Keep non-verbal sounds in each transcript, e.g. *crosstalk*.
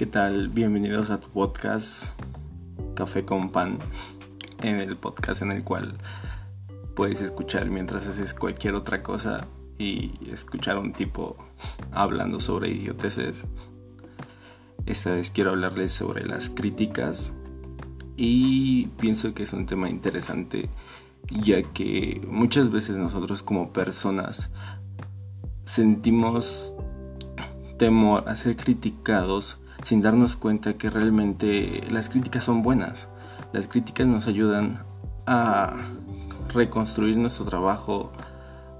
¿Qué tal? Bienvenidos a tu podcast Café con Pan, en el podcast en el cual puedes escuchar mientras haces cualquier otra cosa y escuchar a un tipo hablando sobre idioteces. Esta vez quiero hablarles sobre las críticas y pienso que es un tema interesante ya que muchas veces nosotros como personas sentimos temor a ser criticados sin darnos cuenta que realmente las críticas son buenas. Las críticas nos ayudan a reconstruir nuestro trabajo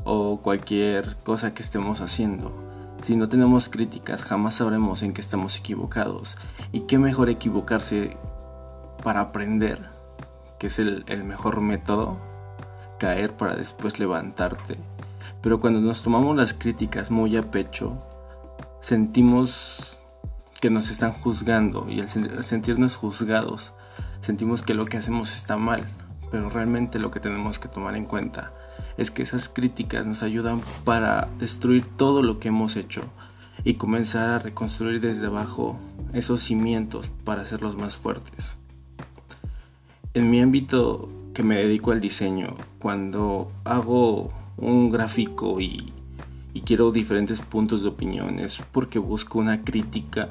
o cualquier cosa que estemos haciendo. Si no tenemos críticas, jamás sabremos en qué estamos equivocados. Y qué mejor equivocarse para aprender, que es el, el mejor método, caer para después levantarte. Pero cuando nos tomamos las críticas muy a pecho, sentimos que nos están juzgando y al sentirnos juzgados sentimos que lo que hacemos está mal, pero realmente lo que tenemos que tomar en cuenta es que esas críticas nos ayudan para destruir todo lo que hemos hecho y comenzar a reconstruir desde abajo esos cimientos para hacerlos más fuertes. En mi ámbito que me dedico al diseño, cuando hago un gráfico y y quiero diferentes puntos de opiniones porque busco una crítica.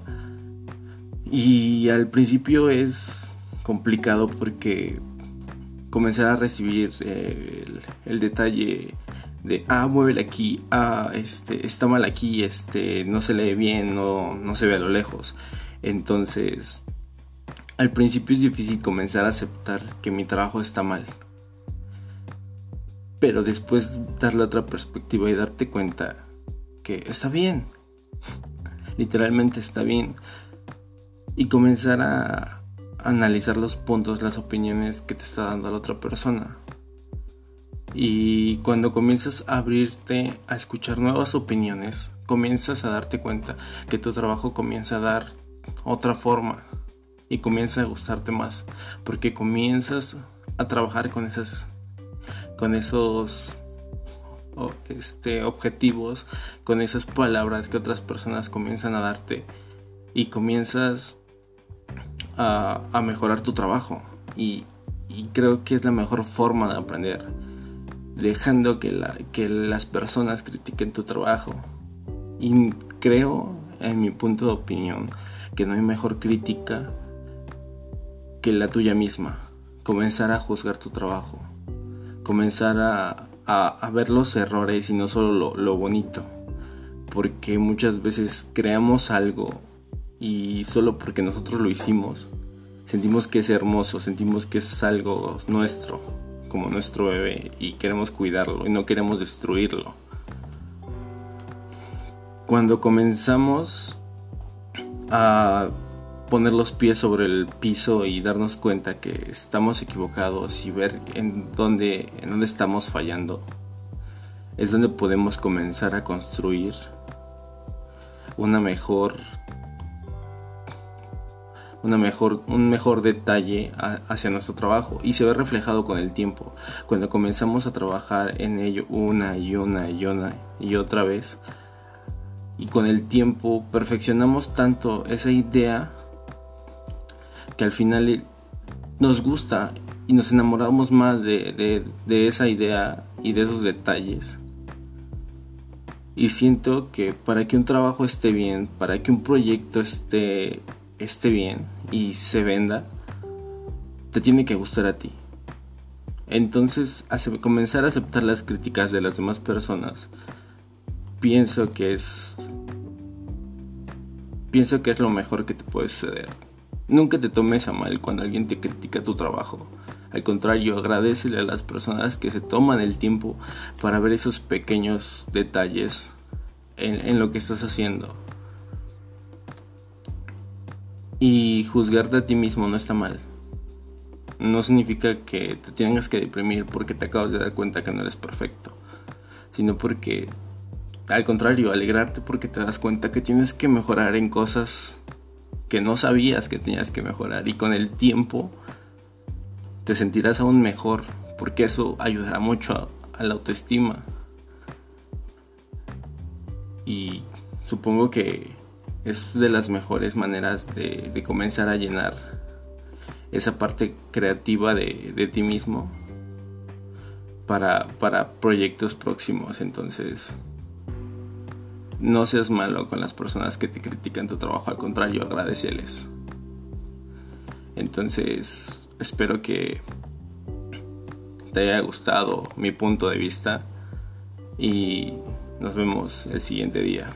Y al principio es complicado porque comenzar a recibir eh, el, detalle de ah muévele aquí ah este está mal aquí este no se lee bien no, no se ve a lo lejos entonces al principio es difícil comenzar a aceptar que mi trabajo está mal pero después darle otra perspectiva y darte cuenta que está bien, *laughs* literalmente está bien, y comenzar a analizar los puntos, las opiniones que te está dando la otra persona. Y cuando comienzas a abrirte a escuchar nuevas opiniones, comienzas a darte cuenta que tu trabajo comienza a dar otra forma y comienza a gustarte más, porque comienzas a trabajar con esas con esos este, objetivos, con esas palabras que otras personas comienzan a darte y comienzas a, mejorar tu trabajo. Y, creo que es la mejor forma de aprender, dejando que, la, que las personas critiquen tu trabajo. Y creo, en mi punto de opinión, que no hay mejor crítica que la tuya misma. Comenzar a juzgar tu trabajo comenzar a, ver los errores y no solo lo, bonito. Porque muchas veces creamos algo y solo porque nosotros lo hicimos, sentimos que es hermoso, sentimos que es algo nuestro, como nuestro bebé, y queremos cuidarlo y no queremos destruirlo. Cuando comenzamos a poner los pies sobre el piso y darnos cuenta que estamos equivocados y ver en dónde, en dónde estamos fallando, es donde podemos comenzar a construir una mejor una mejor, un mejor detalle hacia nuestro trabajo y se ve reflejado con el tiempo. Cuando comenzamos a trabajar en ello una y una y una y otra vez y con el tiempo perfeccionamos tanto esa idea que al final nos gusta y nos enamoramos más de, esa idea y de esos detalles. Y siento que para que un trabajo esté bien, para que un proyecto esté, esté bien y se venda, te tiene que gustar a ti. Entonces, comenzar a aceptar las críticas de las demás personas, pienso que es pienso que es lo mejor que te puede suceder. Nunca te tomes a mal cuando alguien te critica tu trabajo. Al contrario, agradecele a las personas que se toman el tiempo para ver esos pequeños detalles en, lo que estás haciendo. Y juzgarte a ti mismo no está mal. No significa que te tengas que deprimir porque te acabas de dar cuenta que no eres perfecto, sino porque, al contrario, alegrarte porque te das cuenta que tienes que mejorar en cosas que no sabías que tenías que mejorar y con el tiempo te sentirás aún mejor porque eso ayudará mucho a, la autoestima y supongo que, es de las mejores maneras de, comenzar a llenar esa parte creativa de, de ti mismo para, para proyectos próximos. Entonces, no seas malo con las personas que te critican tu trabajo, al contrario, agradeceles. Entonces, espero que te haya gustado mi punto de vista y nos vemos el siguiente día.